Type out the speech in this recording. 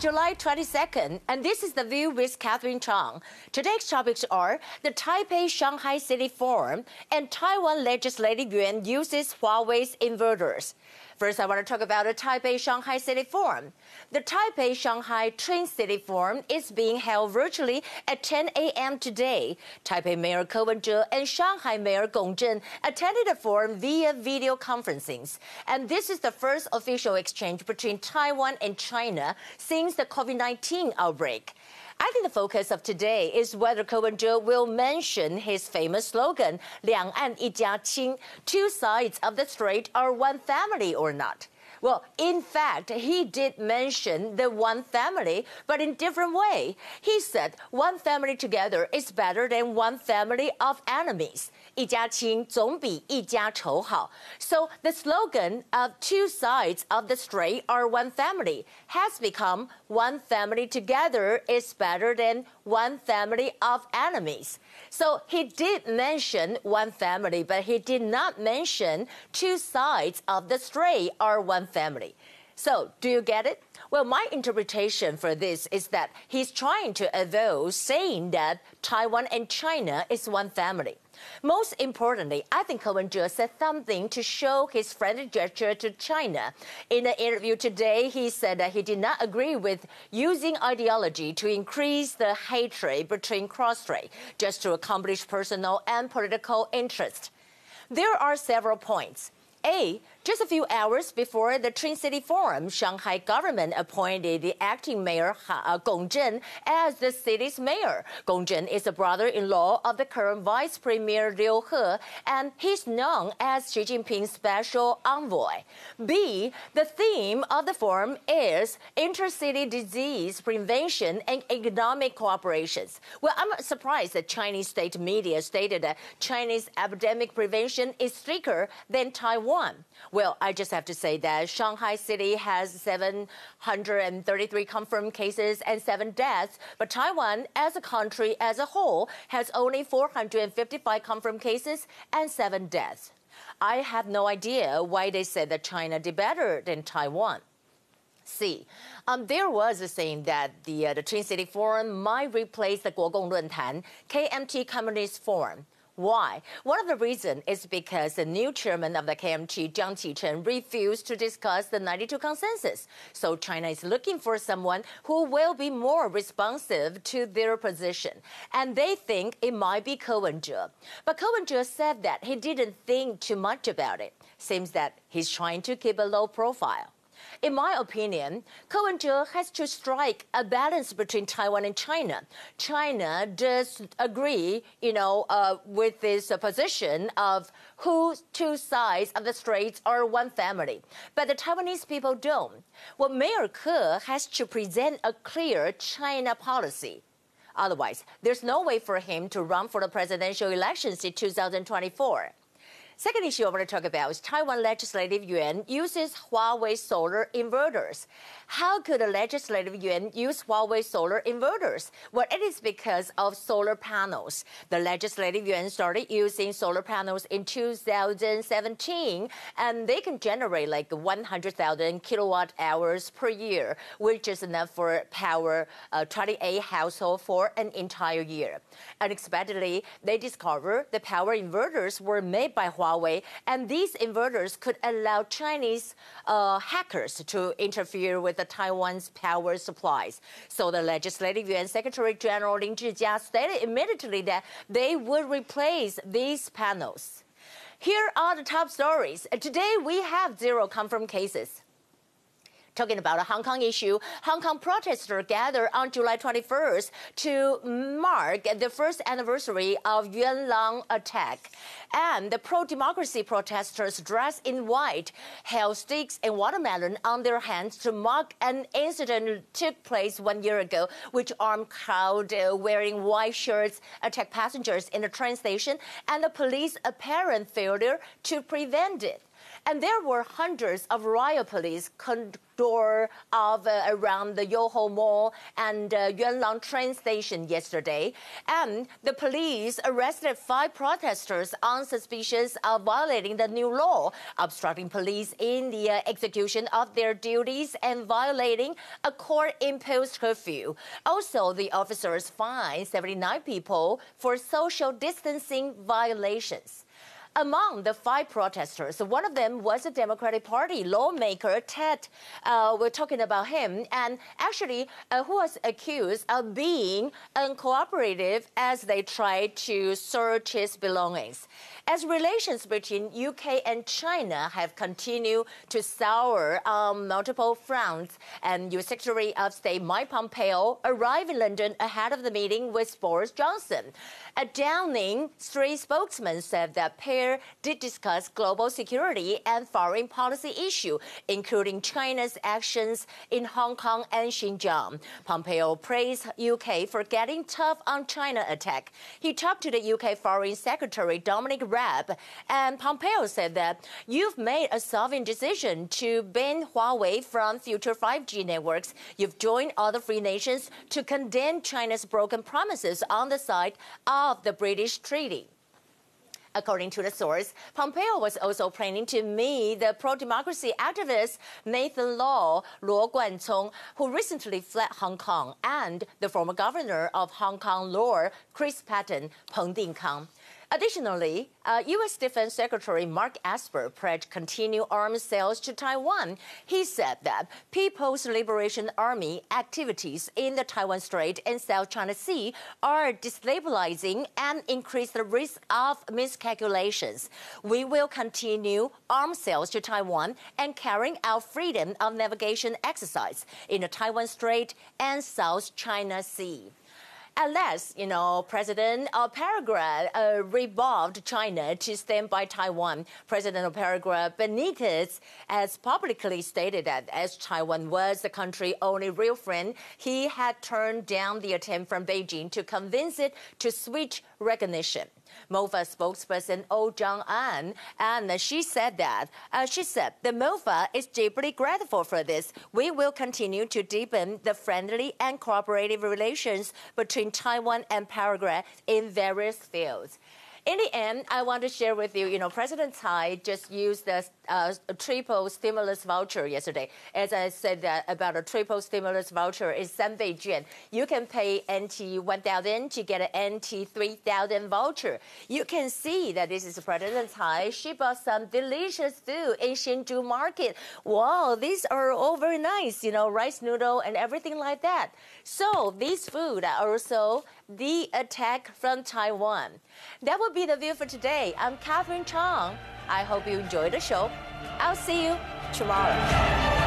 July 22nd, and this is The View with Catherine Chang. Today's topics are the Taipei Shanghai City Forum and Taiwan Legislative Yuan uses Huawei's inverters. First, I want to talk about the Taipei Shanghai City Forum. The Taipei Shanghai Twin City Forum is being held virtually at 10 a.m. today. Taipei Mayor Ko Wen-je and Shanghai Mayor Gong Zheng attended the forum via video conferencing. And this is the first official exchange between Taiwan and China since since the COVID 19 outbreak. I think the focus of today is whether Ko Wen-je will mention his famous slogan, 两岸一家亲, two sides of the strait are one family or not. Well, in fact, he did mention the one family, but in different way. He said one family together is better than one family of enemies. 一家亲总比一家仇好. So the slogan of two sides of the strait are one family has become one family together is better than one family of enemies. So he did mention one family, but he did not mention two sides of the strait are one family. So, do you get it? Well, my interpretation for this is that he's trying to avoid saying that Taiwan and China is one family. Most importantly, I think Wen-je said something to show his friendly gesture to China. In an interview today, he said that he did not agree with using ideology to increase the hatred between cross-strait just to accomplish personal and political interests. There are several points. A. Just a few hours before the Twin City Forum, Shanghai government appointed the acting mayor uh, Gong Zheng as the city's mayor. Gong Zheng is the brother-in-law of the current vice premier Liu He, and he's known as Xi Jinping's special envoy. B. The theme of the forum is intercity disease prevention and economic cooperation. Well, I'm surprised that Chinese state media stated that Chinese epidemic prevention is stricter than Taiwan. Well, I just have to say that Shanghai City has 733 confirmed cases and seven deaths, but Taiwan, as a country as a whole, has only 455 confirmed cases and seven deaths. I have no idea why they said that China did better than Taiwan. C. Um, there was a saying that the, uh, the Twin City Forum might replace the Guogong Luntan, KMT Communist Forum. Why? One of the reasons is because the new chairman of the KMT, Jiang Qichen, refused to discuss the 92 consensus. So China is looking for someone who will be more responsive to their position. And they think it might be Ko Wen-je. But Ko Wen-je said that he didn't think too much about it. Seems that he's trying to keep a low profile. In my opinion, Ko Wen-je has to strike a balance between Taiwan and China. China does agree, you know, uh, with this uh, position of whose two sides of the straits are one family, but the Taiwanese people don't. Well, Mayor Ke has to present a clear China policy. Otherwise, there's no way for him to run for the presidential elections in 2024. Second issue I want to talk about is Taiwan Legislative Yuan uses Huawei solar inverters. How could a legislative yuan use Huawei solar inverters? Well, it is because of solar panels. The legislative yuan started using solar panels in 2017, and they can generate like 100,000 kilowatt hours per year, which is enough for power uh, 28 households for an entire year. Unexpectedly, they discovered the power inverters were made by Huawei, and these inverters could allow Chinese uh, hackers to interfere with the Taiwan's power supplies. So the Legislative Yuan Secretary General Lin Zhijia stated immediately that they would replace these panels. Here are the top stories. Today we have zero confirmed cases. Talking about a Hong Kong issue, Hong Kong protesters gathered on July 21st to mark the first anniversary of Yuen Long attack. And the pro-democracy protesters dressed in white held sticks and watermelon on their hands to mark an incident took place one year ago, which armed crowd uh, wearing white shirts attacked passengers in the train station and the police apparent failure to prevent it. And there were hundreds of riot police door of uh, around the Yoho Mall and uh, train station yesterday. And the police arrested five protesters on suspicions of violating the new law, obstructing police in the uh, execution of their duties and violating a court-imposed curfew. Also, the officers fined 79 people for social distancing violations. Among the five protesters, one of them was a Democratic Party lawmaker, Ted. Uh, we're talking about him, and actually, uh, who was accused of being uncooperative as they tried to search his belongings. As relations between UK and China have continued to sour on multiple fronts, and U.S. Secretary of State Mike Pompeo arrived in London ahead of the meeting with Boris Johnson. A Downing Street spokesman said that did discuss global security and foreign policy issues, including China's actions in Hong Kong and Xinjiang. Pompeo praised UK for getting tough on China attack. He talked to the UK Foreign Secretary Dominic Raab, and Pompeo said that you've made a sovereign decision to ban Huawei from future 5G networks. You've joined other free nations to condemn China's broken promises on the side of the British treaty. According to the source, Pompeo was also planning to meet the pro-democracy activist Nathan Law, Luo Guancong, who recently fled Hong Kong, and the former governor of Hong Kong Law, Chris Patten, Peng Dingkang. Additionally, uh, U.S. Defense Secretary Mark Esper pledged continue arms sales to Taiwan. He said that People's Liberation Army activities in the Taiwan Strait and South China Sea are destabilizing and increase the risk of miscalculations. We will continue arms sales to Taiwan and carrying out freedom of navigation exercise in the Taiwan Strait and South China Sea unless, you know, President of Paraguay uh, revolved China to stand by Taiwan. President of Paraguay, Benitez, has publicly stated that as Taiwan was the country's only real friend, he had turned down the attempt from Beijing to convince it to switch recognition. MOFA spokesperson Oh Jong-an, and she said that, uh, she said, the MOFA is deeply grateful for this. We will continue to deepen the friendly and cooperative relations between Taiwan and Paraguay in various fields in the end, I want to share with you, you know, President Tsai just used the uh, triple stimulus voucher yesterday. As I said that about a triple stimulus voucher is Sanbeiquan. You can pay NT 1,000 to get an NT 3,000 voucher. You can see that this is President Tsai. She bought some delicious food in Hsinchu Market. Wow, these are all very nice, you know, rice noodle and everything like that. So these food are also the attack from Taiwan. That will be the view for today. I'm Catherine Chong. I hope you enjoyed the show. I'll see you tomorrow.